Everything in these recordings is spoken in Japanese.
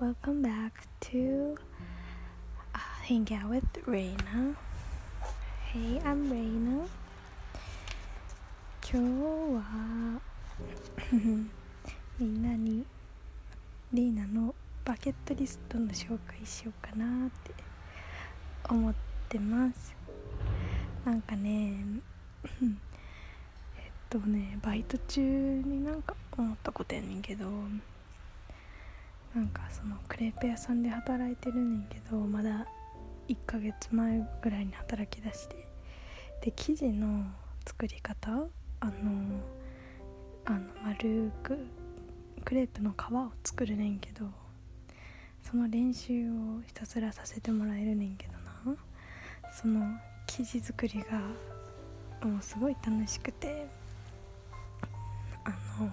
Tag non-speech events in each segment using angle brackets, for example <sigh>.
Welcome back to uh, Hang Out with Reina. Hey, I'm Reina. 今日はみんなにリーナのバケットリストの紹介しようかなって思ってますなんかね <laughs> えっとねバイト中になんか思ったことやねんけどなんかそのクレープ屋さんで働いてるねんけどまだ1ヶ月前ぐらいに働きだしてで生地の作り方あのあの丸くクレープの皮を作るねんけどその練習をひたすらさせてもらえるねんけどな。その生地作りがもうすごい楽しくてあの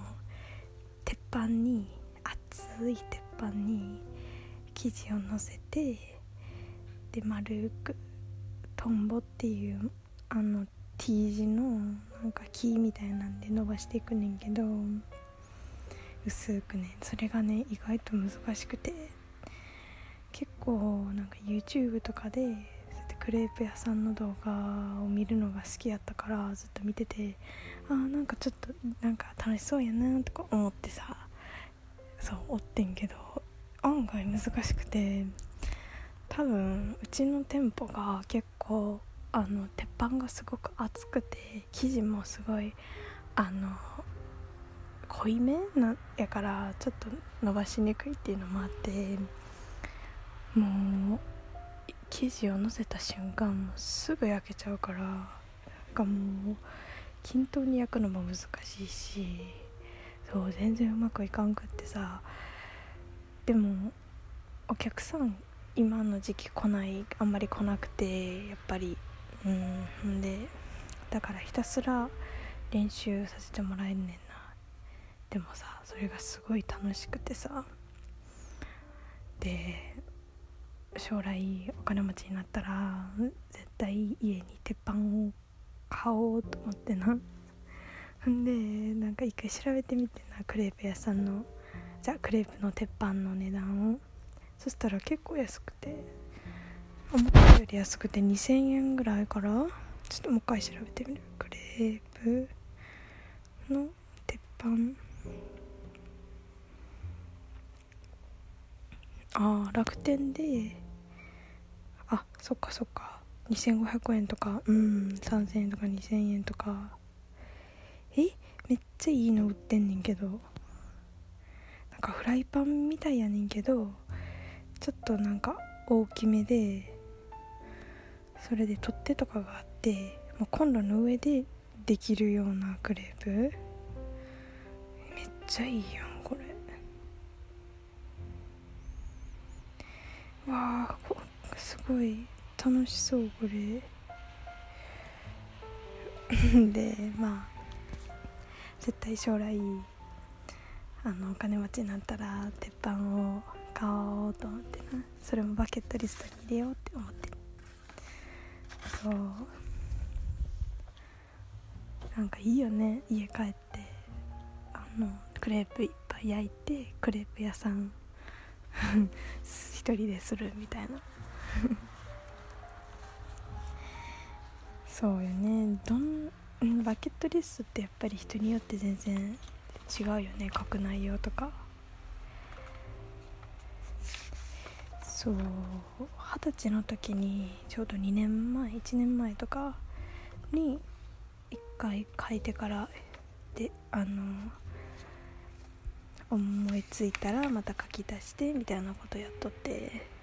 鉄板に熱い鉄板に生地をのせてで丸くトンボっていうあの T 字のなんか木みたいなんで伸ばしていくねんけど薄くねそれがね意外と難しくて結構なんか YouTube とかでそうやってクレープ屋さんの動画を見るのが好きやったからずっと見ててあーなんかちょっとなんか楽しそうやなとか思ってさそうおってんけど案外難しくて多分うちの店舗が結構あの鉄板がすごく厚くて生地もすごいあの濃いめなやからちょっと伸ばしにくいっていうのもあってもう生地をのせた瞬間もうすぐ焼けちゃうからなんかもう均等に焼くのも難しいしそう全然うまくいかんくってさ。でもお客さん今の時期来ないあんまり来なくてやっぱり。うんでだからひたすら練習させてもらえんねんな。でもさそれがすごい楽しくてさ。で将来お金持ちになったら絶対家に鉄板を買おうと思ってな。んでなんか一回調べてみてなクレープ屋さんのじゃあクレープの鉄板の値段を。そしたら結構安くて思ったより安くて2000円ぐらいからちょっともう一回調べてみる。クレープの鉄板。ああ楽天であそっかそっか。2500円とかうん3000円とか2000円とか。えめっちゃいいの売ってんねんけど。なんかフライパンみたいやねんけどちょっとなんか大きめでそれで取っ手とかがあってもうコンロの上でできるようなクレープ。めっちゃいいやんこれ。わあすごい楽しそうこれ。<laughs> でまあ絶対将来あのお金持ちになったら鉄板を買おうと思ってな。それもバケットリストに入れようって思ってそう。なんかいいよね。家帰ってあのクレープいっぱい焼いてクレープ屋さん一人でするみたいな。<laughs> そうよね。どんうんバケットリストってやっぱり人によって全然違うよね書く内容とか。そう二十歳の時にちょうど2年前1年前とかに1回書いてからであの思いついたらまた書き出してみたいなことやっとって。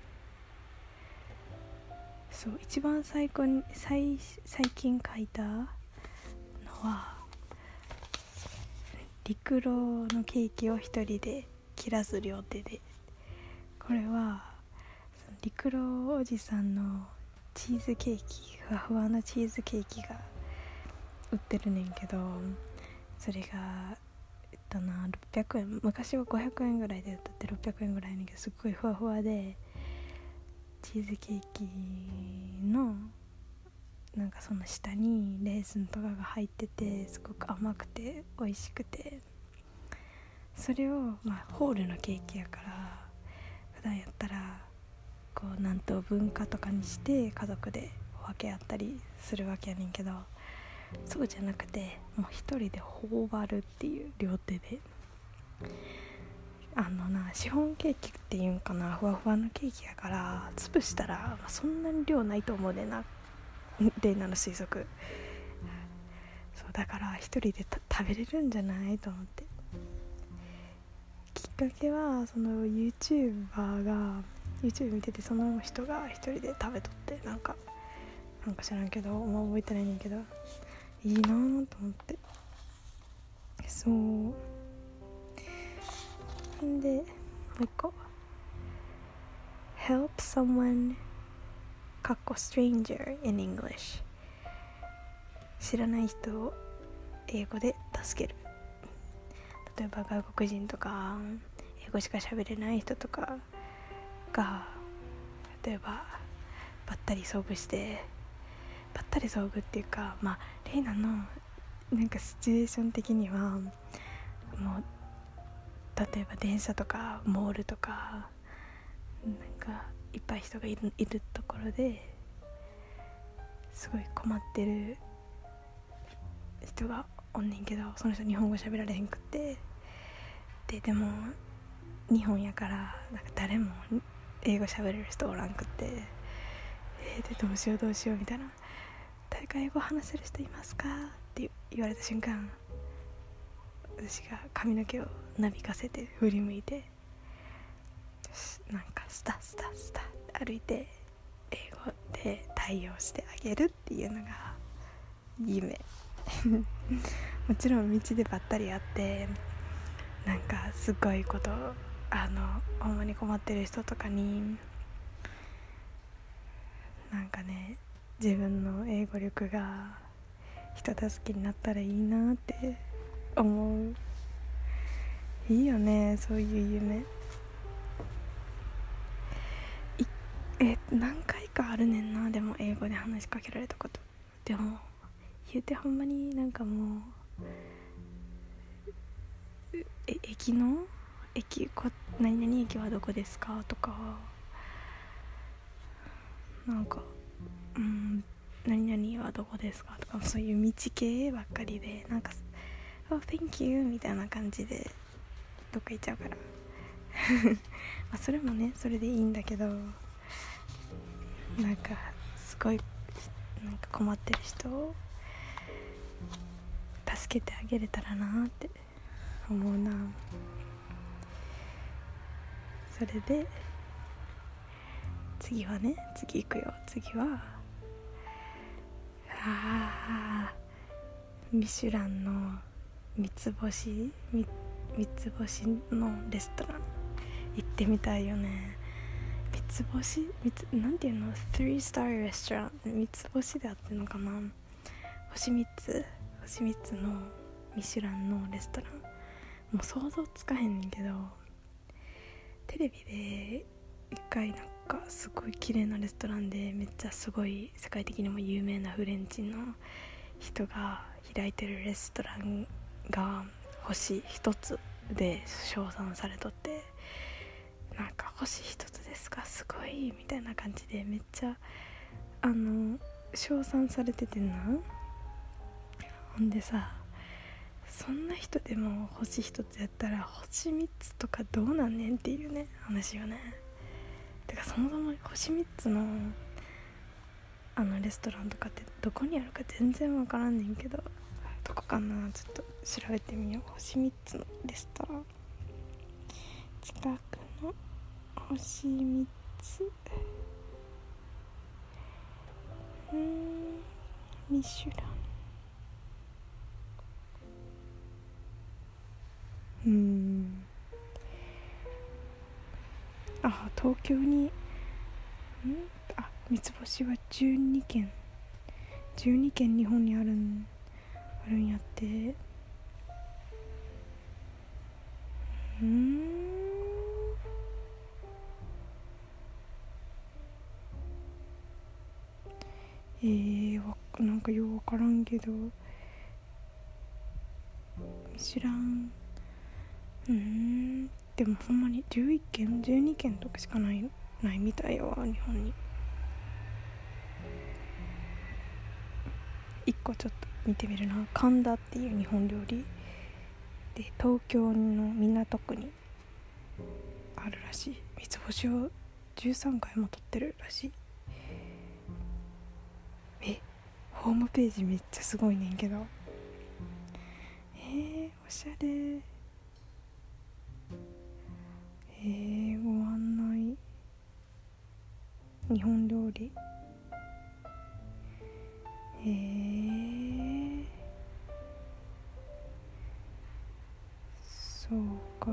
そう一番最高に最最近書いたは陸路のケーキを一人で切らず両手で。これは陸路おじさんのチーズケーキふわふわなチーズケーキが売ってるねんけどそれがえっとな600円昔は500円ぐらいで売ってて600円ぐらいねんけどすっごいふわふわでチーズケーキのなんかその下にレーズンとかが入っててすごく甘くて美味しくて。それをまあホールのケーキやから普段やったらこう何等文化とかにして家族でお分け合ったりするわけやねんけどそうじゃなくてもう一人で頬張るっていう両手で。あのなシフォンケーキっていうんかなふわふわのケーキやから潰したら、まあ、そんなに量ないと思うねんな。レイナの推測。そうだから一人で食べれるんじゃない？と思って。きっかけはその YouTuber が YouTube 見ててその人が一人で食べとってなんかなんか知らんけどもう覚えてないねんけどいいなと思って。そう。んでもう一個。Help someone かっこ stranger in English 知らない人を英語で助ける。例えば外国人とか英語しか喋れない人とかが例えばばったり遭遇してばったり遭遇っていうかまあレイナのなんかシチュエーション的にはもう例えば電車とかモールとかなんかいっぱい人がいるいるところですごい困ってる人がおんねんけどその人日本語喋られへんくって。ででも日本やからなんか誰も英語喋れる人おらんくって。え、でどうしようどうしようみたいな。誰か英語話せる人いますか？って言われた瞬間私が髪の毛をなびかせて振り向いてなんかスタスタスタって歩いて英語で対応してあげるっていうのが夢。<laughs> もちろん道でばったり会ってなんかすごいことあのほんまに困ってる人とかになんかね自分の英語力が人助けになったらいいなって思う。いいよねそういう夢。え何回かあるねんなでも英語で話しかけられたことでも言うてほんまになんかもうえ駅の？駅こ何々駅はどこですかとか。なんかうん何々はどこですかとか。そういう道系ばっかりで。なんか「Oh thank you」みたいな感じで。どっか行っちゃうから。<laughs> まあそれもねそれでいいんだけど。なんかすごいなんか困ってる人を助けてあげれたらなって思うな。それで次はね次行くよ。次はあミシュランの三つ星三つ星のレストラン行ってみたいよね。三つ星？三つなんていうの ?3 スターレストラン三つ星であってんのかな？星3つ？星3つのミシュランのレストラン？もう想像つかへんねんけどテレビで一回なんかすごい綺麗なレストランでめっちゃすごい世界的にも有名なフレンチの人が開いてるレストランが星一つで称賛されとってなんか星一つですか？すごいみたいな感じでめっちゃあの称賛されててな。ほんでさそんな人でも星一つやったら星3つとかどうなんねんっていうね話よね。てかそもそも星3つのあのレストランとかってどこにあるか全然分からんねんけどどこかな？ちょっと調べてみよう。星3つのレストラン。近く星3つ。うん。ミシュラン。うん。あ東京に。ん？あ三つ星は12軒。12軒日本にあるんあるんやって。うん。けど。知らん。うん。でもほんまに11件12件とかしかないないみたいよ日本に。1個ちょっと見てみるな。神田っていう日本料理。で東京の港区にあるらしい。三つ星を13回も撮ってるらしい。ホームページめっちゃすごいねんけど。えー、おしゃれ。えー、ご案内。日本料理。えー、そうか。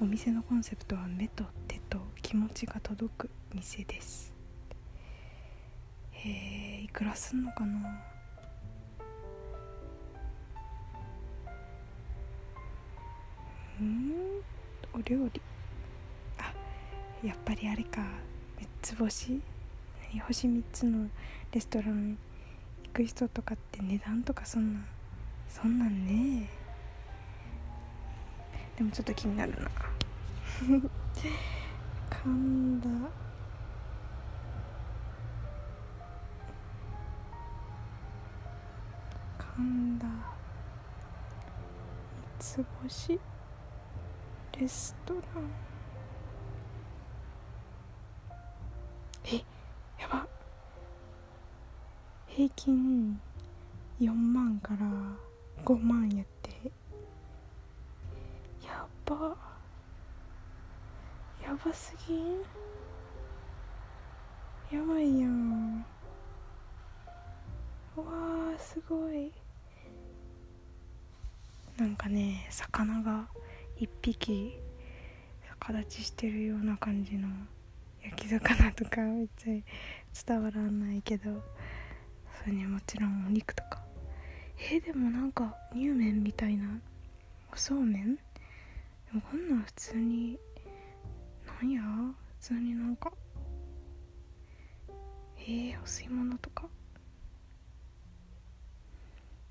お店のコンセプトは目と手と気持ちが届く店です。へえいくらすんのかな？うんお料理。あやっぱりあれか。三つ星？何星3つのレストラン行く人とかって値段とかそんなそんなんね。でもちょっと気になるな。神 <laughs> 田神田三つ星。レストラン。えやば。平均4万から5万やって。やば。やばすぎやばいやん。うわーすごい。なんかね魚が一匹逆立ちしてるような感じの焼き魚とかめっちゃ伝わらないけどそれにもちろんお肉とか。えー、でもなんか乳麺みたいなおそうめん？でもこんなん普通になんや？普通になんかえー、お吸い物とか？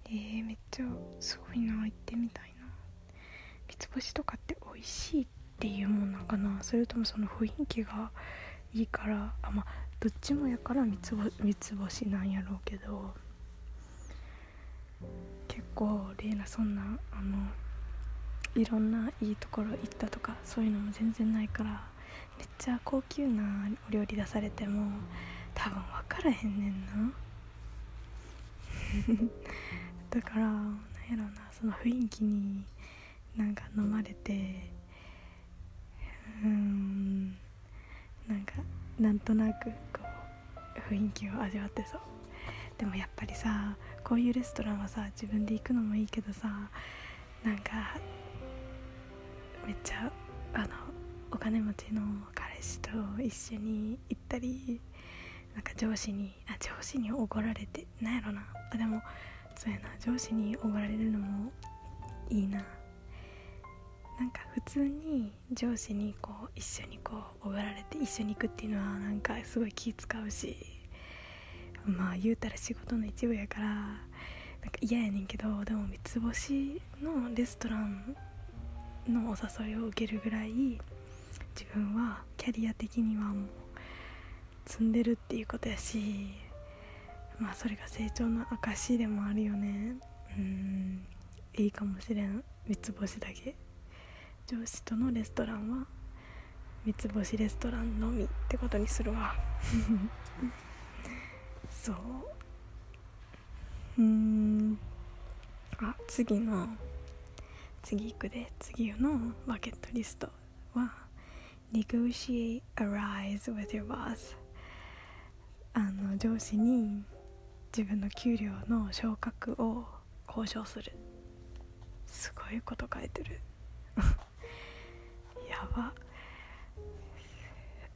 えー、めっちゃすごいな行ってみたいな。三つ星とかって美味しいっていうもんなんかな。それともその雰囲気がいいから。あまあどっちもやから三つ三つ星なんやろうけど。結構レイナそんなあのいろんないいところ行ったとかそういうのも全然ないから。めっちゃ高級なお料理出されても多分分からへんねんな。だからなんやろなその雰囲気になんか飲まれてうんなんかなんとなくこう雰囲気を味わってそうでもやっぱりさこういうレストランはさ自分で行くのもいいけどさなんかめっちゃあのお金持ちの彼氏と一緒に行ったりなんか上司にあ上司におごられてなんやろな。あでもそうやな。上司におごられるのもいいな。なんか普通に上司にこう一緒にこうおごられて一緒に行くっていうのはなんかすごい気使うしまあ言うたら仕事の一部やからなんか嫌やねんけどでも三つ星のレストランのお誘いを受けるぐらい自分はキャリア的にはもう積んでるっていうことやしまあそれが成長の証でもあるよね。うん。いいかもしれん。三つ星だけ。上司とのレストランは三つ星レストランのみってことにするわ。<laughs> そう。うん。あ次の。次行くで。次のバケットリストは Negotiate a rise with your boss あの上司に自分の給料の昇格を交渉する。すごいこと書いてる。<laughs> やば。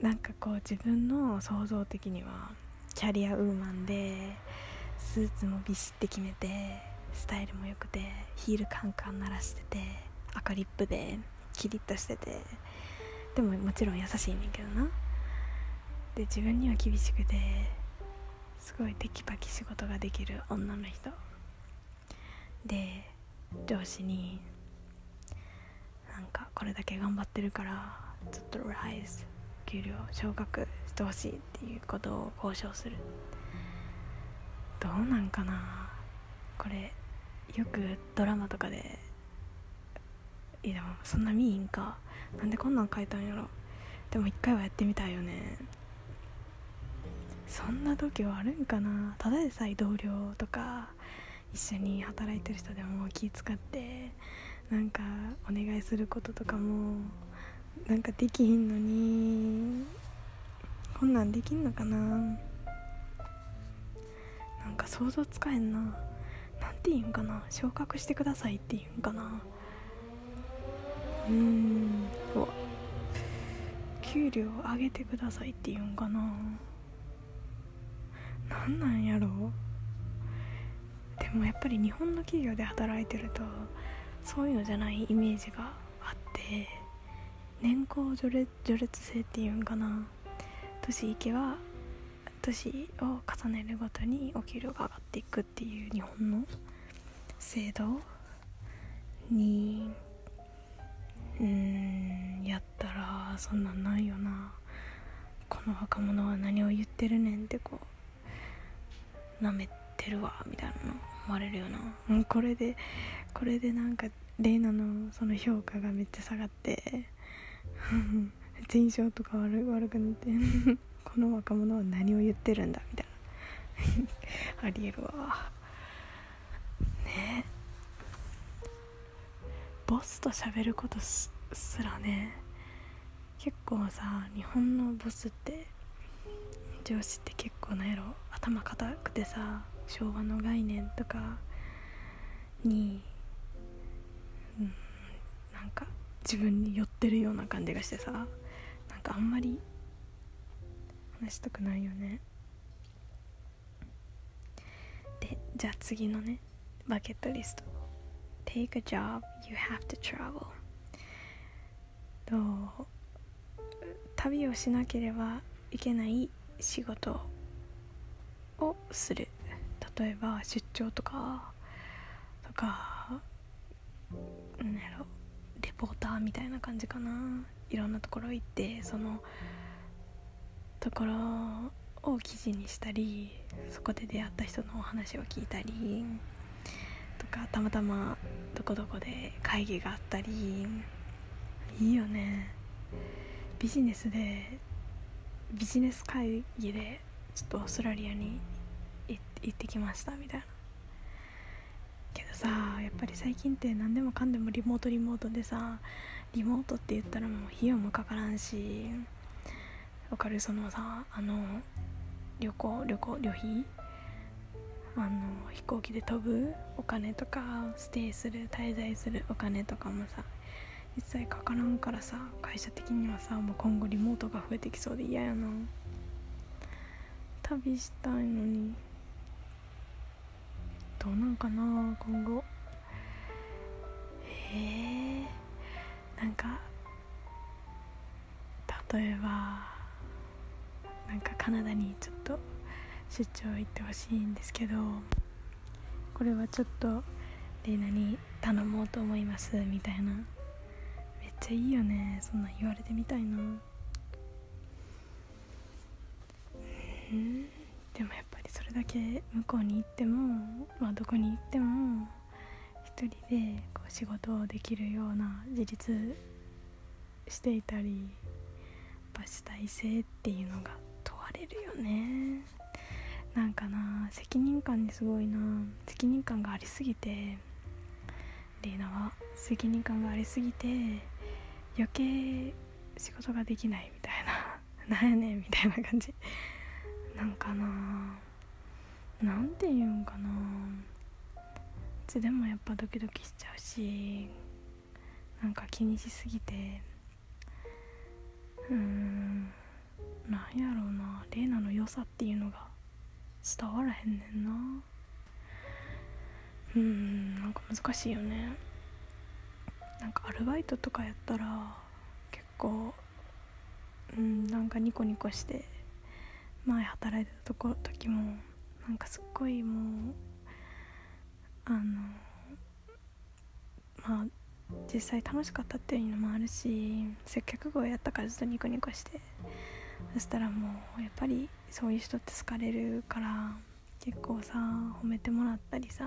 なんかこう自分の想像的にはキャリアウーマンでスーツもビシッて決めてスタイルも良くてヒールカンカン鳴らしてて赤リップでキリッとしてて。でももちろん優しいねんけどな。で自分には厳しくてすごいテキパキ仕事ができる女の人。で上司になんかこれだけ頑張ってるからちょっとライズ給料昇格してほしいっていうことを交渉する。どうなんかな？これよくドラマとかでいやでもそんな見いんか。なんでこんなん書いたんやろ。でも一回はやってみたいよね。そんな度胸あるんかな。ただでさえ同僚とか一緒に働いてる人でも気使ってなんかお願いすることとかもなんかできひんのにこんなんできんのかな。なんか想像つかへんな。なんて言うんかな。昇格してくださいって言うんかな。うーん。うわ。給料上げてくださいって言うんかな。なんなんやろ？でもやっぱり日本の企業で働いてるとそういうのじゃないイメージがあって年功序列序列制っていうんかな。年いけば年を重ねるごとにお給料が上がっていくっていう日本の制度にうんやったらそんなんないよな。この若者は何を言ってるねんってこうなめてるわみたいなの思われるよな、う、これでこれでなんかレイナのその評価がめっちゃ下がって印象とか悪悪くなって <laughs> この若者は何を言ってるんだみたいな。<laughs> ありえるわ。ね。ボスと喋ることすらね結構さ日本のボスって上司って結構なんやろ頭固くてさ昭和の概念とかに、うん、なんか自分に寄ってるような感じがしてさなんかあんまり話したくないよね。でじゃあ次のねバケットリスト。Take a job you have to travel. と旅をしなければいけない仕事をする。例えば出張とかとかなんやろレポーターみたいな感じかな。いろんなところ行ってそのところを記事にしたりそこで出会った人のお話を聞いたりとかたまたまどこどこで会議があったり。いいよね。ビジネスでビジネス会議でちょっとオーストラリアに行ってきましたみたいな。けどさやっぱり最近って何でもかんでもリモートリモートでさリモートって言ったらもう費用もかからんしわかる？そのさあの旅行旅行旅費？あの飛行機で飛ぶお金とかステイする滞在するお金とかもさ一切かからんからさ会社的にはさもう今後リモートが増えてきそうで嫌やな。旅したいのに。どうなんかな今後。へえ。なんか例えばなんかカナダにちょっと出張行ってほしいんですけどこれはちょっとレイナに頼もうと思いますみたいな。ちゃいいよね。そんなん言われてみたいな。うん。でもやっぱりそれだけ向こうに行ってもまあどこに行っても一人でこう仕事をできるような自立していたりやっぱ主体性っていうのが問われるよね。なんかな責任感にすごいな。責任感がありすぎてリーナは。責任感がありすぎて余計仕事ができないみたいな。<laughs> なんやねんみたいな感じ。なんかな。なんて言うんかな。いつでもやっぱドキドキしちゃうし。なんか気にしすぎて。うーん。なんやろうな。レイナの良さっていうのが。伝わらへんねんな。うん。なんか難しいよね。なんかアルバイトとかやったら結構うんなんかニコニコして前働いてたとこ時もなんかすっごいもうあのまあ実際楽しかったっていうのもあるし接客業やったからずっとニコニコしてそしたらもうやっぱりそういう人って好かれるから結構さ褒めてもらったりさ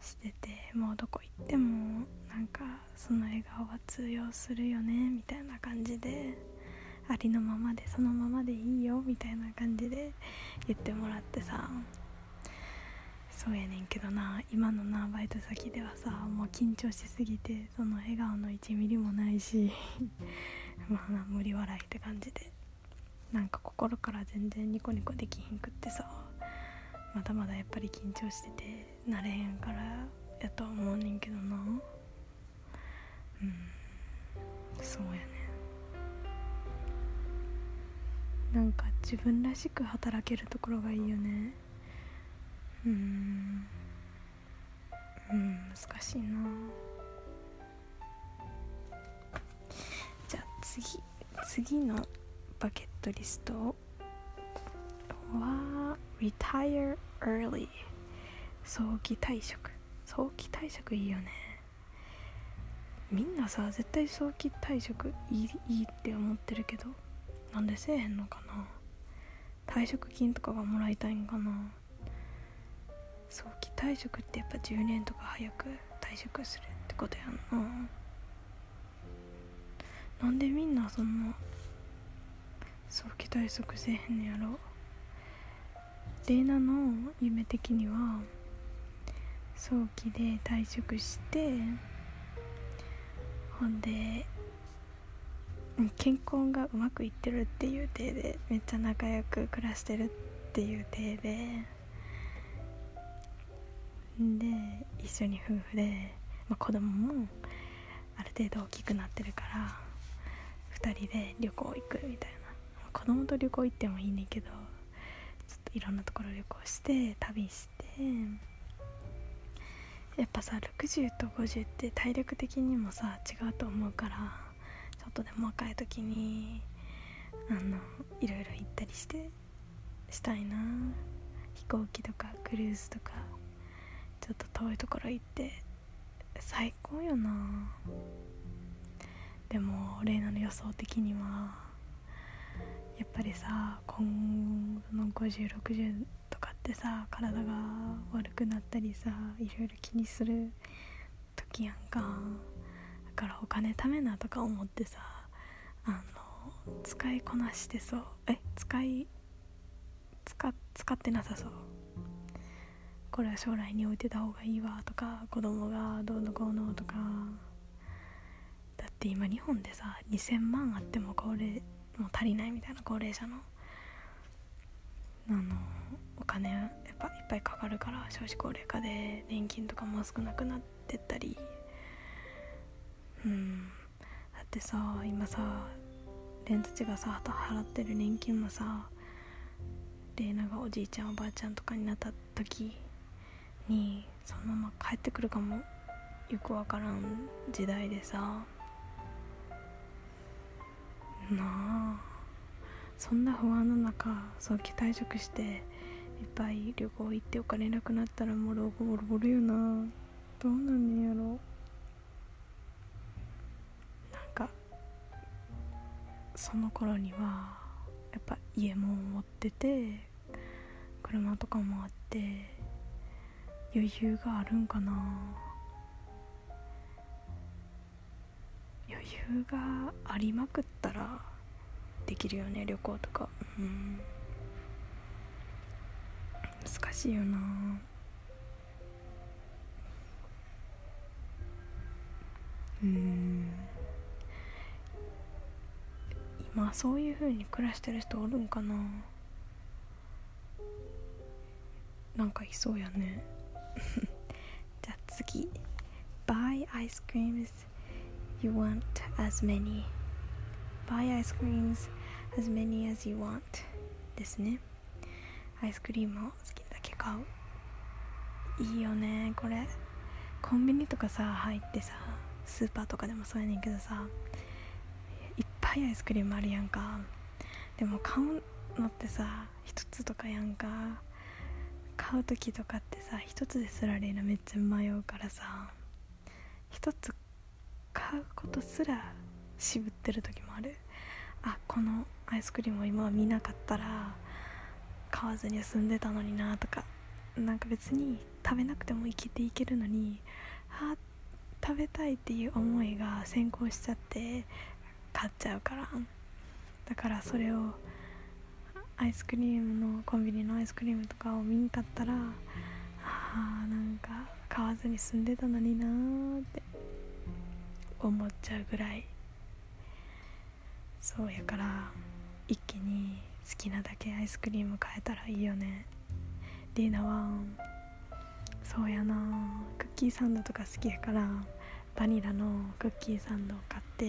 しててもうどこ行ってもなんかその笑顔は通用するよねみたいな感じでありのままでそのままでいいよみたいな感じで言ってもらってさそうやねんけどな今のなバイト先ではさもう緊張しすぎてその笑顔の1ミリもないし <laughs> まあ無理笑いって感じでなんか心から全然ニコニコできひんくってさ。まだまだやっぱり緊張してて慣れへんからやとは思うねんけどな。うん。そうやね。なんか自分らしく働けるところがいいよね。うん。うん。難しいな。じゃあ次。次のバケットリストは retire early. 早期退職。早期退職いいよね。みんなさ絶対早期退職いいいいって思ってるけどなんでせえへんのかな。退職金とかがもらいたいんかな。早期退職ってやっぱ10年とか早く退職するってことやんな。なんでみんなそんな早期退職せえへんのやろ。レイナの？夢的には。早期で退職して。ほんで健康がうまくいってるっていう体でめっちゃ仲良く暮らしてるっていう体で。で一緒に夫婦で、まあ、子供もある程度大きくなってるから2人で旅行行くみたいな、まあ、子供と旅行行ってもいいねんけど。いろんなところ旅行して旅してやっぱさ60と50って体力的にもさ違うと思うからちょっとでも若い時にあのいろいろ行ったりしてしたいな。飛行機とかクルーズとかちょっと遠いところ行って最高よな。でもレイナの予想的にはやっぱりさ今後の5060とかってさ体が悪くなったりさいろいろ気にする時やんか。だからお金貯めなとか思ってさあの使いこなしてそう。え使い使使ってなさそう。これは将来に置いてた方がいいわとか子供がどうのこうのとか。だって今日本でさ2000万あっても高齢もう足りないみたいな高齢者のあのお金やっぱいっぱいかかるから少子高齢化で年金とかも少なくなってったり。うん。だってさ今さレンたちがさ払ってる年金もさレイナがおじいちゃんおばあちゃんとかになった時にそのまま帰ってくるかもよくわからん時代でさ。なあ。そんな不安の中早期退職していっぱい旅行行ってお金なくなったらもう老後ボロボロよな。どうなんねやろ。なんかその頃にはやっぱ家も持ってて車とかもあって余裕があるんかな。余裕がありまくったらできるよね旅行とか。うん。難しいよな。うん。今そういう風に暮らしてる人おるんかな。なんかいそうやね。<laughs> じゃあ次。Buy ice creams you want as many. Buy ice creams as many as you want. ですね。アイスクリームを好きだけ買う。いいよねこれ。コンビニとかさ入ってさスーパーとかでもそうやねんけどさいっぱいアイスクリームあるやんか。でも買うのってさ一つとかやんか。買う時とかってさ一つですられるのめっちゃ迷うからさ一つ買うことすら渋ってる時もある。あこのアイスクリームを今は見なかったら買わずに済んでたのになとかなんか別に食べなくても生きていけるのにあ食べたいっていう思いが先行しちゃって買っちゃうから。だからそれをアイスクリームのコンビニのアイスクリームとかを見んかったらあーなんか買わずに済んでたのになーって。思っちゃうぐらい。そうやから一気に好きなだけアイスクリーム買えたらいいよね。リーナはそうやな。クッキーサンドとか好きやからバニラのクッキーサンドを買って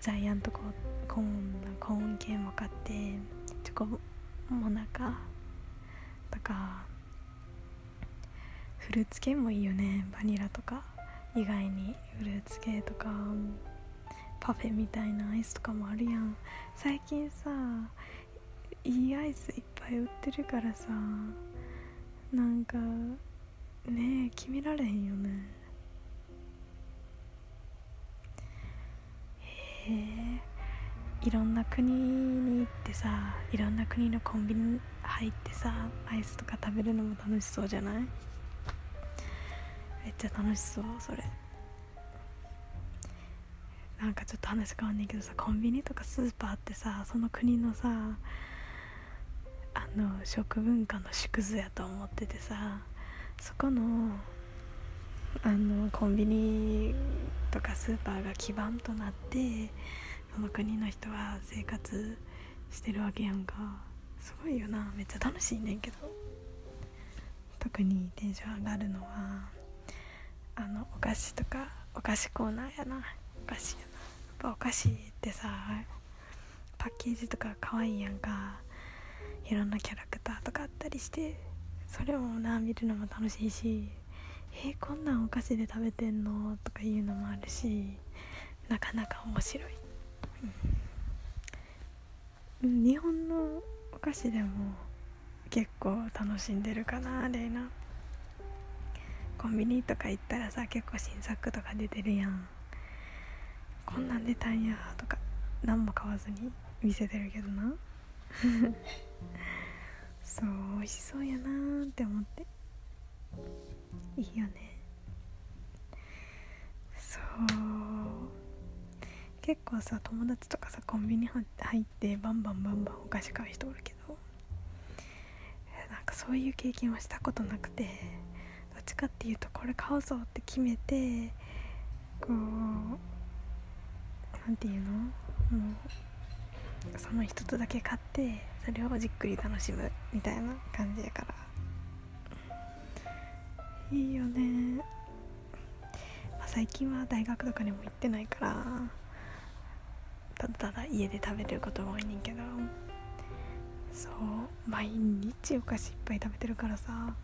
ジャイアントコーンのコーン系も買ってチョコモナカとかフルーツ系もいいよね。バニラとか。意外にフルーツ系とかパフェみたいなアイスとかもあるやん。最近さいいアイスいっぱい売ってるからさなんかねえ決められへんよね。へえ。いろんな国に行ってさいろんな国のコンビニ入ってさアイスとか食べるのも楽しそうじゃない？めっちゃ楽しそうそれ。なんかちょっと話変わんねんけどさコンビニとかスーパーってさその国のさあの食文化の縮図やと思っててさそこのあのコンビニとかスーパーが基盤となってその国の人は生活してるわけやんか。すごいよな。めっちゃ楽しいねんけど。特にテンション上がるのは。あのお菓子とかお菓子コーナーやな。お菓子やな。やっぱお菓子ってさパッケージとか可愛いやんか。いろんなキャラクターとかあったりしてそれをな見るのも楽しいしえー、こんなんお菓子で食べてんの？とかいうのもあるしなかなか面白い、うん、日本のお菓子でも結構楽しんでるかなレイナコンビニとか行ったらさ結構新作とか出てるやん。こんなん出たんやとか何も買わずに見せてるけどな。<laughs> そう美味しそうやなーって思って。いいよね。そう。結構さ友達とかさコンビニ入ってバンバンバンバンお菓子買う人おるけどなんかそういう経験はしたことなくて。っちかっていうとこれ買うぞって決めてこう何て言うの？もうその一つだけ買ってそれをじっくり楽しむみたいな感じやから。いいよね、まあ、最近は大学とかにも行ってないからただただ家で食べることが多いねんけど。そう毎日お菓子いっぱい食べてるからさ。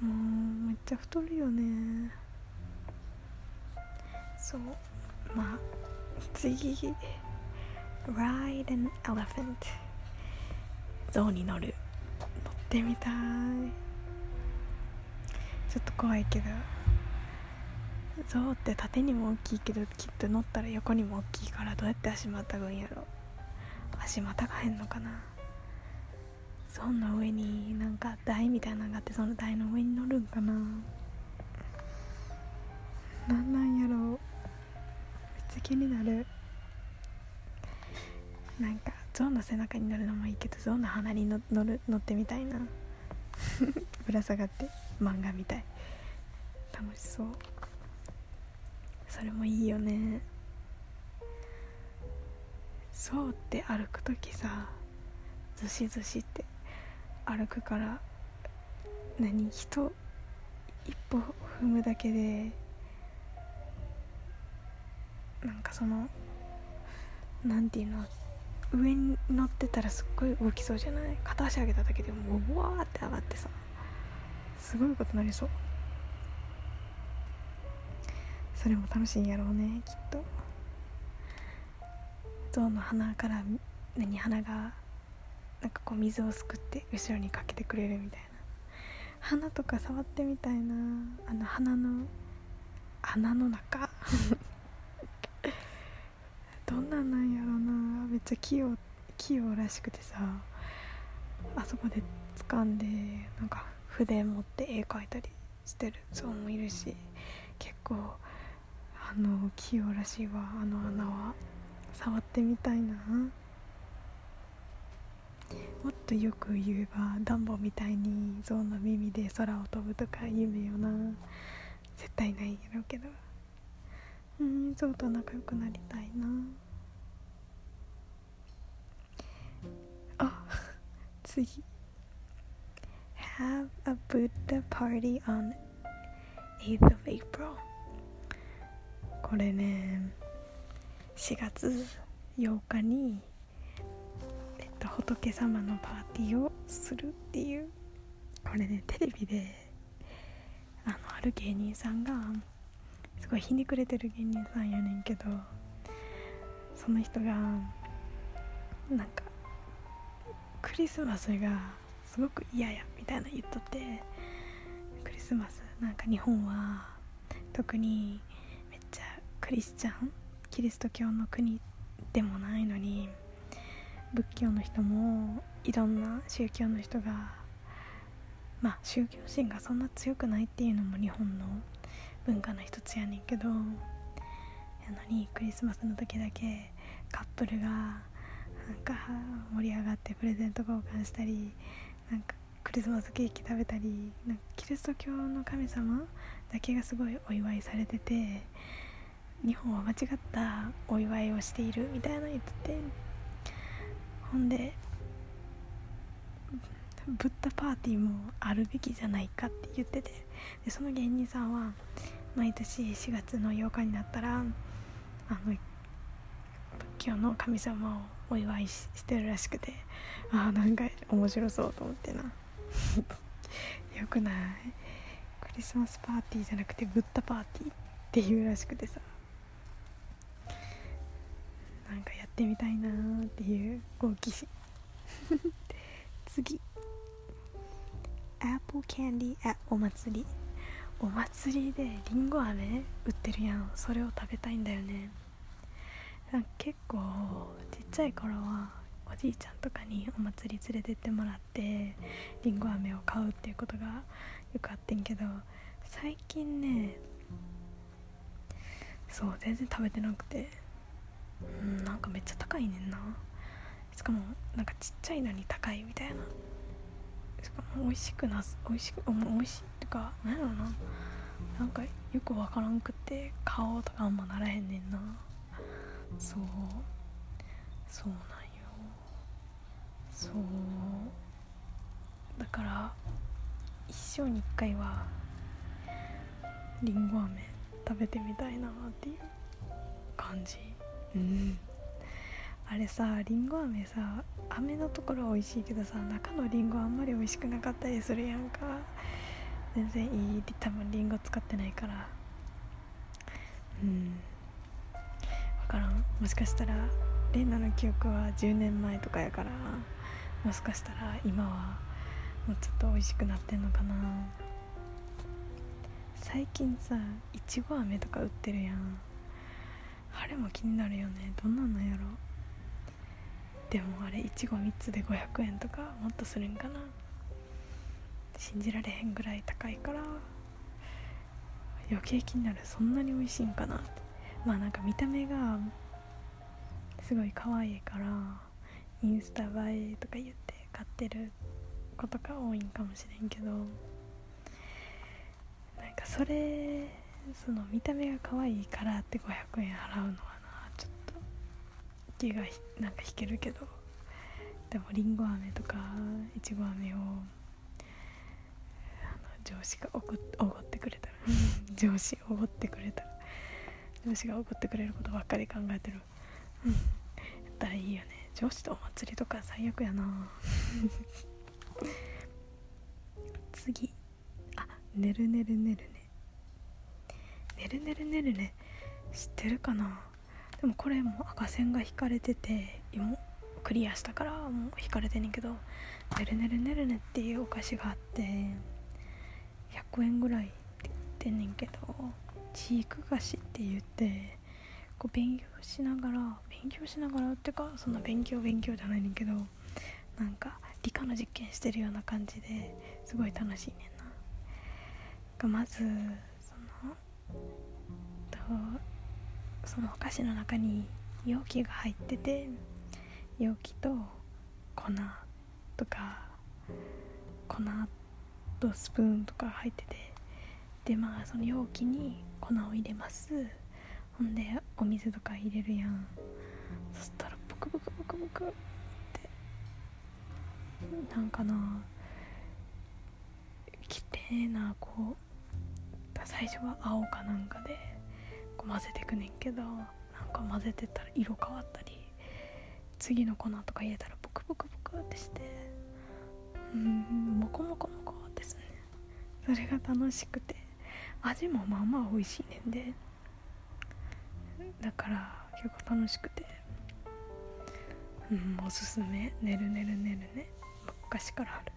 もうめっちゃ太るよね。そう。まあ次。Ride an elephant 象に乗る。乗ってみたい。ちょっと怖いけど。象って縦にも大きいけどきっと乗ったら横にも大きいからどうやって足またぐんやろ。足またがへんのかな。象の上になんか台みたいなのがあってその台の上に乗るんかな。なんなんやろめっちゃ気になる。なんか象の背中に乗るのもいいけど象の鼻に乗る乗ってみたいな。<laughs> ぶら下がって漫画みたい。楽しそう。それもいいよね。そうって歩く時さずしずしって歩くから何人一歩踏むだけでなんかそのなんていうの上に乗ってたらすっごい動きそうじゃない？片足上げただけでもうわーって上がってさすごいことなりそう。それも楽しいんやろうねきっと。象の鼻から何鼻がなんかこう水をすくって後ろにかけてくれるみたいな。花とか触ってみたいな。あの花の穴の中？<laughs> どんなんなんやろな。めっちゃ器用器用らしくてさ。あそこで掴んでなんか筆持って絵描いたりしてるゾウもいるし。結構あの器用らしいわ。あの穴は。触ってみたいな。もっとよく言えばダンボみたいに象の耳で空を飛ぶとか夢よな。絶対ないやろうけど。うん象と仲良くなりたいな。あ <laughs> 次。Have a Buddha party on 8th of April これね4月8日にと仏様のパーティーをするっていう。これねテレビであのある芸人さんがすごいひねくれてる芸人さんやねんけどその人がなんかクリスマスがすごく嫌やみたいな言っとってクリスマスなんか日本は特にめっちゃクリスチャンキリスト教の国でもないのに仏教の人もいろんな宗教の人がまあ宗教心がそんな強くないっていうのも日本の文化の一つやねんけどやのにクリスマスの時だけカップルがなんか盛り上がってプレゼント交換したりなんかクリスマスケーキ食べたりなんかキリスト教の神様だけがすごいお祝いされてて日本は間違ったお祝いをしているみたいな言っててほんでブッダパーティーもあるべきじゃないかって言っててでその芸人さんは毎年4月の8日になったらあの仏教の神様をお祝いしてるらしくてああんか面白そうと思ってな。<laughs> よくない。クリスマスパーティーじゃなくてブッダパーティーっていうらしくてさ。なんかやってみたいなーっていう好奇心。<laughs> 次。Apple Candy at お祭り。お祭りでりんご飴売ってるやん。それを食べたいんだよね。なんか結構ちっちゃい頃はおじいちゃんとかにお祭り連れてってもらってりんご飴を買うっていうことがよくあってんけど最近ねそう全然食べてなくて。うんなんかめっちゃ高いねんな。しかもなんかちっちゃいのに高いみたいな。しかも美味しくなす美味しく美味しいってか何やろな。なんかよくわからんくって買おうとかあんまならへんねんな。そう。そうなんよ。そう。だから一生に一回はりんご飴食べてみたいなっていう感じ。うん。あれさりんご飴さ飴のところは美味しいけどさ中のりんごあんまり美味しくなかったりするやんか。全然いい。多分りんご使ってないから。うん。分からん。もしかしたらレイナの記憶は10年前とかやからもしかしたら今はもうちょっと美味しくなってんのかな。最近さいちご飴とか売ってるやん。あれも気になるよね。どんなんなんやろでもあれいちご3つで500円とかもっとするんかな。信じられへんぐらい高いから余計気になる。そんなに美味しいんかな。まあなんか見た目がすごい可愛いからインスタ映えとか言って買ってることが多いんかもしれんけどなんかそれその見た目が可愛いからって500円払うのはなちょっと気がなんか引けるけど。でもりんご飴とかいちご飴を上司がおごってくれたら。上司おごってくれたら。上司がおごってくれることばっかり考えてる。うん。やったらいいよね。上司とお祭りとか最悪やな。<laughs> 次。あねるねるねる。ねねるね。知ってるかな？でもこれも赤線が引かれてて今クリアしたからもう引かれてんねんけど「ねるねるねるね」っていうお菓子があって100円ぐらいって言ってんねんけどチーク菓子って言ってこう勉強しながら勉強しながらってかそんな勉強勉強じゃないねんけどなんか理科の実験してるような感じですごい楽しいねんな。がまずそのそのお菓子の中に容器が入ってて容器と粉とか粉とスプーンとか入っててでまあその容器に粉を入れます。ほんでお水とか入れるやん。そしたらブクブクブクブクってなんかな綺麗なこう最初は青かなんかでこう混ぜてくねんけどなんか混ぜてたら色変わったり次の粉とか入れたらブクブクブクってしてうんモコモコモコですね。それが楽しくて味もまあまあ美味しいねんで。だから結構楽しくて。うんおすすめ「ねるねるねるね」昔からある。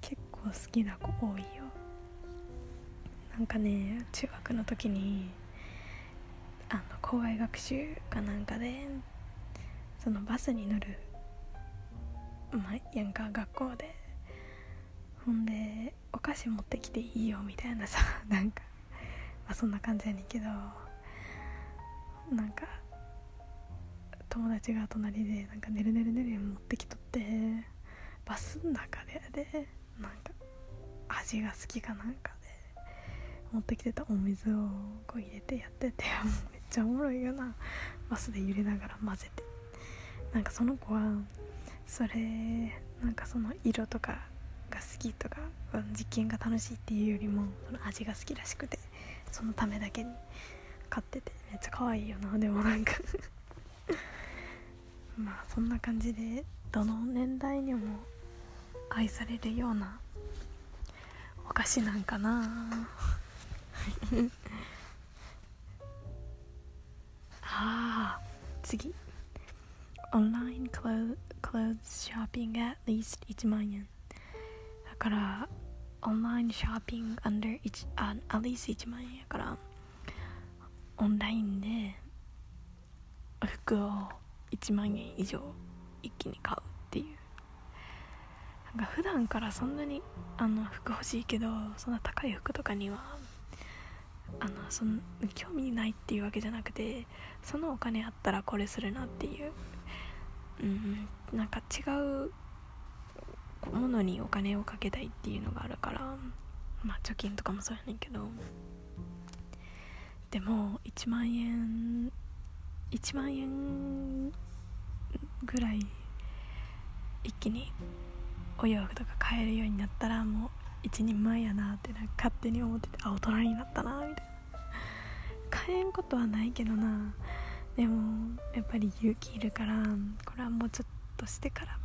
結構好きな子多いよ。なんかね中学の時にあの校外学習かなんかでそのバスに乗るまあやんか学校でほんでお菓子持ってきていいよみたいなさ <laughs> なんか、まあ、そんな感じやねんけどなんか友達が隣でなんか「ねるねるねる」持ってきとってバスの中ででなんか味が好きかなんか持ってきてたお水をこう入れてやってて <laughs> めっちゃおもろいよな。バスで揺れながら混ぜて。なんかその子はそれなんかその色とかが好きとか実験が楽しいっていうよりもその味が好きらしくてそのためだけに買っててめっちゃ可愛いよな。でもなんか。<laughs> まあそんな感じでどの年代にも愛されるようなお菓子なんかな。<laughs> ああ次。Online clothes shopping at least 1万円だからオンラインショッピング under 1あ at least 1万円やからオンラインで服を1万円以上一気に買うっていう。なんか普段からそんなにあの服欲しいけどそんな高い服とかにはあのその興味ないっていうわけじゃなくてそのお金あったらこれするなっていう、うん、なんか違うものにお金をかけたいっていうのがあるからまあ貯金とかもそうやねんけど。でも1万円1万円ぐらい一気にお洋服とか買えるようになったらもう一人前やなってなんか勝手に思っててあ大人になったなみたいな。買えんことはないけどな。でもやっぱり勇気いるからこれはもうちょっとしてから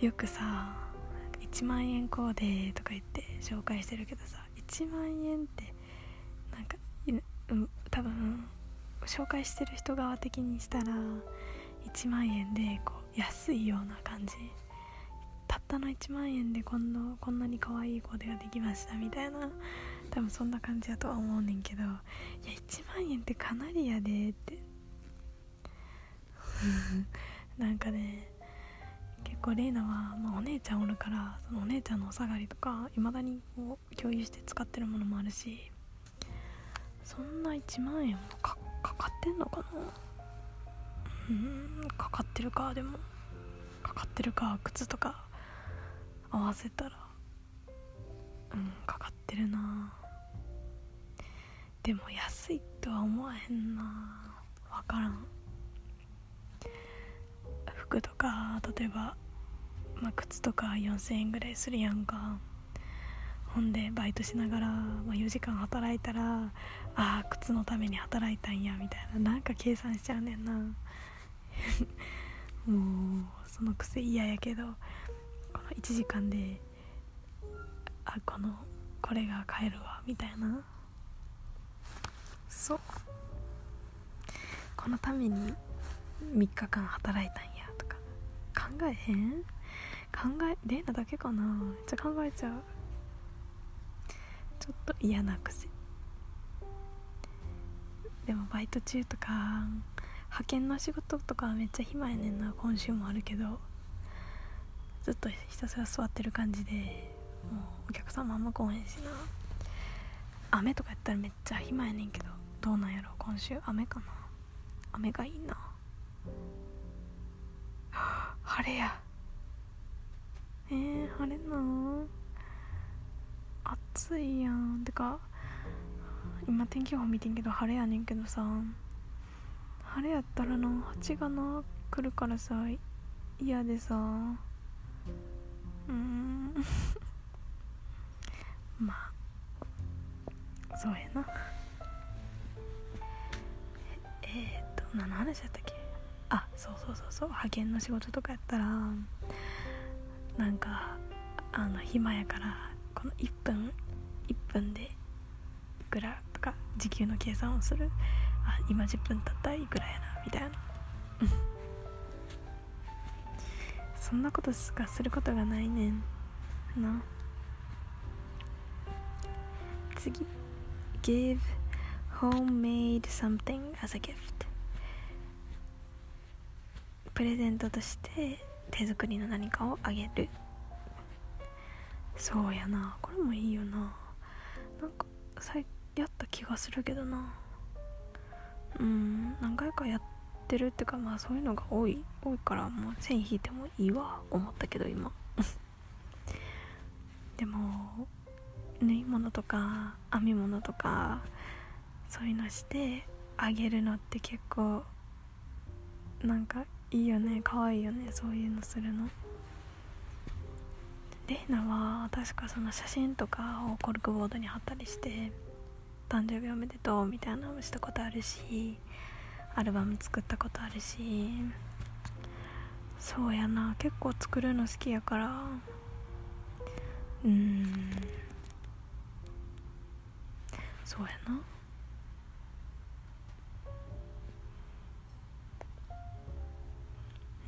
よくさ1万円コーデとか言って紹介してるけどさ1万円ってなんか、うん、多分紹介してる人側的にしたら1万円でこう安いような感じたったの1万円でこんなこんなに可愛いコーデができましたみたいな。多分そんな感じだとは思うねんけどいや1万円ってかなりやでって。<laughs> なんかね結構レイナは、まあ、お姉ちゃんおるからそのお姉ちゃんのお下がりとかいまだにこう共有して使ってるものもあるしそんな1万円もかかかってんのかな。うんかかってるかでも。かかってるか靴とか合わせたらうんかかってるな。でも安いとは思わへんな。分からん。服とか例えば、まあ、靴とか4000円ぐらいするやんか。ほんでバイトしながら、まあ、4時間働いたらああ靴のために働いたんやみたいな。なんか計算しちゃうねんな。<laughs> もうその癖嫌やけど。1時間であこのこれが買えるわみたいな。そう。このために3日間働いたんやとか。考えへん？考えレーナだけかな？めっちゃ考えちゃう。ちょっと嫌な癖。でもバイト中とか派遣の仕事とかはめっちゃ暇やねんな今週もあるけど。ずっとひたすら座ってる感じでもうお客様あんま来へんしな。雨とかやったらめっちゃ暇やねんけどどうなんやろ今週。雨かな。雨がいいな。晴れや。えー、晴れな暑いやん。てか今天気予報見てんけど晴れやねんけどさ。晴れやったらな蜂がな来るからさ嫌でさ。うん。<laughs> まあそうやな。えー、っと何の話だったっけ？あそうそうそうそう。派遣の仕事とかやったらなんかあの暇やからこの1分1分でいくらとか時給の計算をする。あ今10分経ったらいくらやなみたいな。そんなことしかすることがないねん。な。次。Give homemade something as a gift プレゼントとして手作りの何かをあげる。そうやな。これもいいよな。なんかさやった気がするけどな。うん何回かやってるっていうかまあそういうのが多い多いからもう線引いてもいいわ思ったけど今。<laughs> でも縫い物とか編み物とかそういうのしてあげるのって結構なんかいいよね可愛いよねそういうのするの。レイナは確かその写真とかをコルクボードに貼ったりして誕生日おめでとうみたいなのもしたことあるしアルバム作ったことあるしそうやな。結構作るの好きやから。うん。そうやな。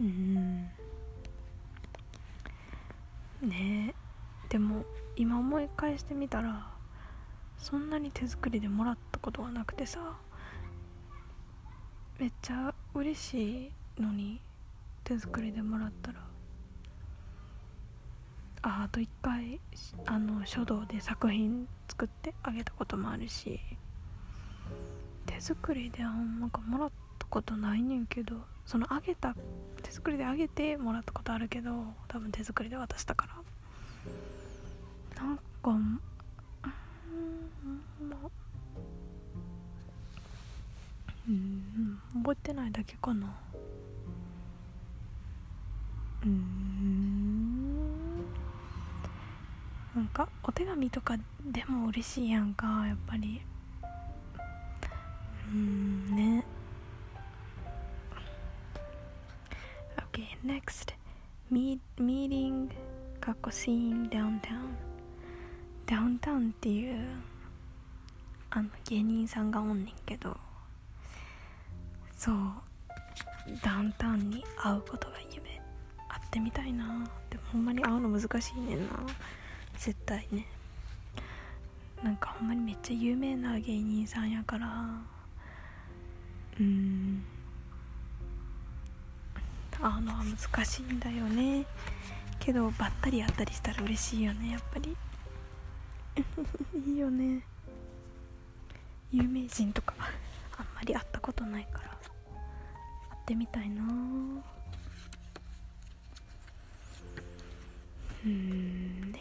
うん。ねえ。でも今思い返してみたらそんなに手作りでもらったことがなくてさ。めっちゃ嬉しいのに手作りでもらったら。ああと一回あの書道で作品作ってあげたこともあるし。手作りであんまかもらったことないねんけど。そのあげた手作りであげてもらったことあるけど多分手作りで渡したから。なんかうんまうん覚えてないだけかな。うん。なんかお手紙とかでも嬉しいやんかやっぱり。うんね。OK next. Meet, meeting かっこ seeing downtown ダウンタウンっていうあの芸人さんがおんねんけど。そうダウンタウンに会うことが夢会ってみたいな。でもほんまに会うの難しいねんな。絶対ね。なんかほんまにめっちゃ有名な芸人さんやから。うん。会うのは難しいんだよね。けどばったり会ったりしたら嬉しいよね。やっぱり。<laughs> いいよね。有名人とかあんまり会ったことないから。ってみたいなうんね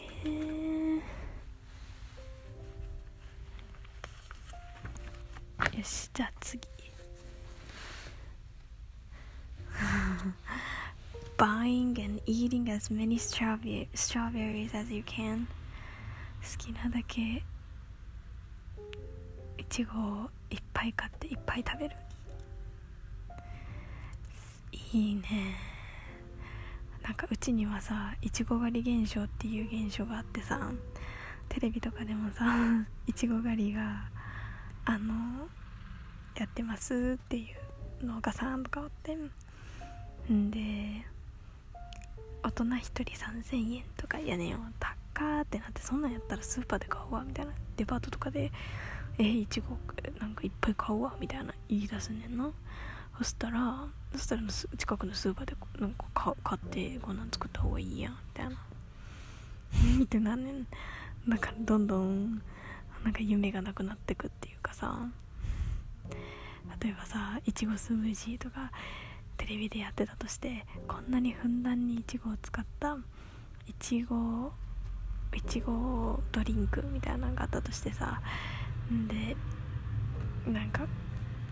よしじゃあ次 buying and eating as many strawberries as you can 好きなだけいちごをいっぱい買っていっぱい食べるいいね。なんかうちにはさいちご狩り現象っていう現象があってさテレビとかでもさ <laughs> いちご狩りがあのやってますっていう農家さんとかおって。んで大人1人3000円とかやねんよ。かーってなってそんなんやったらスーパーで買おうわみたいな。デパートとかで「えいちごなんかいっぱい買うわ」みたいな言い出すねんな。そしたらそしたら近くのスーパーでなんか買ってこんなん作った方がいいやんみたいな。<laughs> ってなんねん。なんかどんどんなんか夢がなくなってくっていうかさ。例えばさいちごスムージーとかテレビでやってたとしてこんなにふんだんにいちごを使ったいちごいちごドリンクみたいなのがあったとしてさ。んでなんか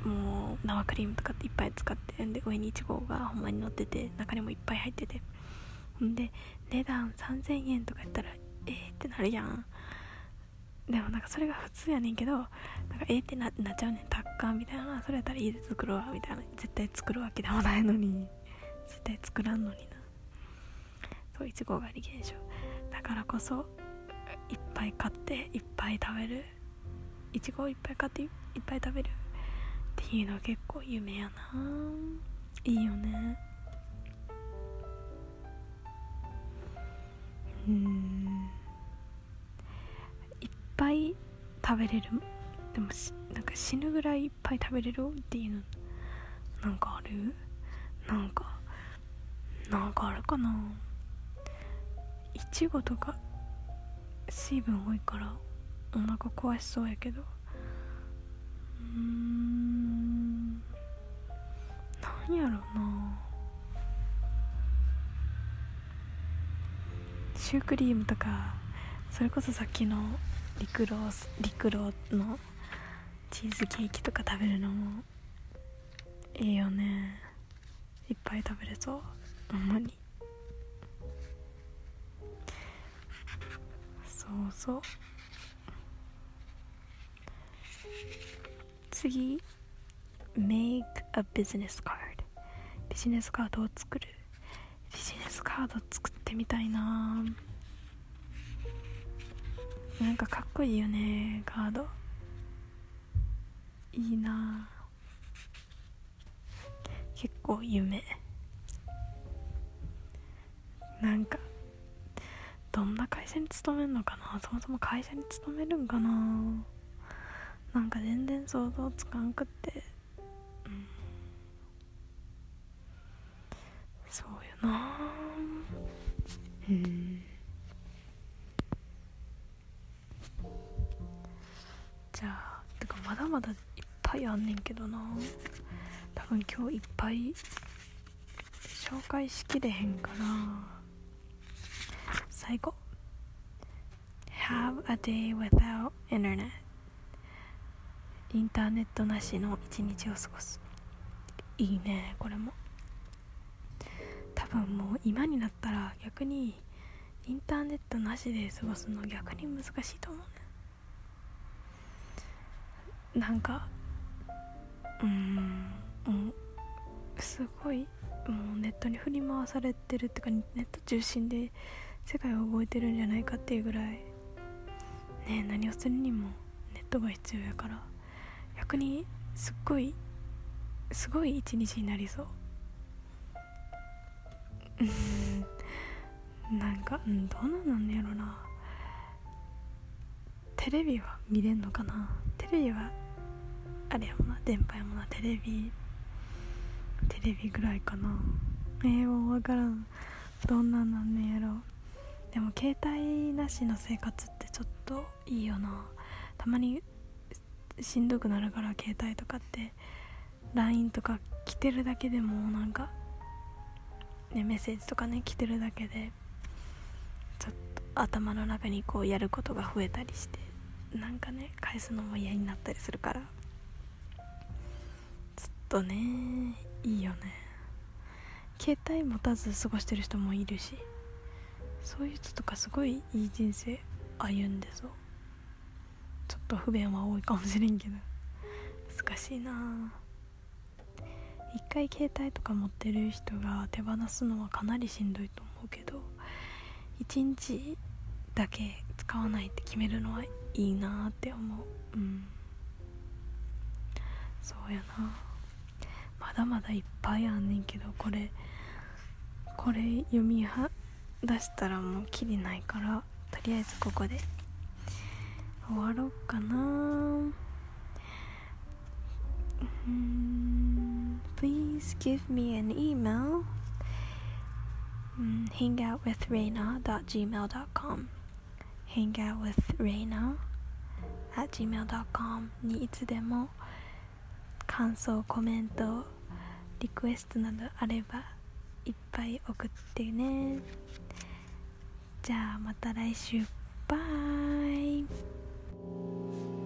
もう生クリームとかっていっぱい使ってんで上にいちごがほんまに乗ってて中にもいっぱい入ってて。ほんで値段3000円とかやったらえー、ってなるやん。でもなんかそれが普通やねんけどなんかえー、ってなっちゃうねん。タッカーみたいな。それやったら家で作るわみたいな。絶対作るわけでもないのに。絶対作らんのにな。そういちご狩り現象。だからこそいっぱい買っていっぱい食べる。いちごをいっぱい買っていっぱい食べる。っていうのは結構夢やな。いいよね。うん。いっぱい食べれる？でもしなんか死ぬぐらいいっぱい食べれるっていうのなんかある？なんかなんかあるかな？いちごとか水分多いからお腹壊しそうやけど。うんなんやろな。シュークリームとかそれこそさっきの陸路陸路のチーズケーキとか食べるのもいいよね。いっぱい食べれそう。ほんまに。そうそう。次。Make a business card ビジネスカードを作る。ビジネスカード作ってみたいな。なんかかっこいいよねカード。いいな。結構夢。なんかどんな会社に勤めるのかな？そもそも会社に勤めるんかな？なんか全然想像つかんくって。うん。そうよな。うんじゃあてかまだまだいっぱいあんねんけどな。多分今日いっぱい紹介しきれへんから最後 Have a day without internet. インターネットなしの一日を過ごす。いいねこれも。多分もう今になったら逆にインターネットなしで過ごすの逆に難しいと思うね。なんかうんもうすごいもうネットに振り回されてるっていうかネット中心で世界を動いてるんじゃないかっていうぐらい。ね何をするにもネットが必要やから。逆にすっごいすごい一日になりそう。うん。なんか、うん、どうなんねやろな。テレビは見れんのかな。テレビはあれやもな。電波やもな。テレビテレビぐらいかな。えー、もう分からん。どんなんなんねやろ。でも携帯なしの生活ってちょっといいよな。たまにしんどくなるから携帯とかって LINE とか来てるだけでもなんか、ね、メッセージとかね来てるだけでちょっと頭の中にこうやることが増えたりしてなんかね返すのも嫌になったりするからちょっとねいいよね。携帯持たず過ごしてる人もいるしそういう人とかすごいいい人生歩んでそうちょっと不便は多いかもしれんけど。難しいな。一回携帯とか持ってる人が手放すのはかなりしんどいと思うけど一日だけ使わないって決めるのはいいなって思う。うん。そうやな。まだまだいっぱいあんねんけどこれこれ読みは出したらもうきりないからとりあえずここで終わろうかな Mm, please give me an email hangoutwithreina.gmail.com hangoutwithreina at gmail.com にいつでも感想コメントリクエストなどあればいっぱい送ってねじゃあまた来週バイあ。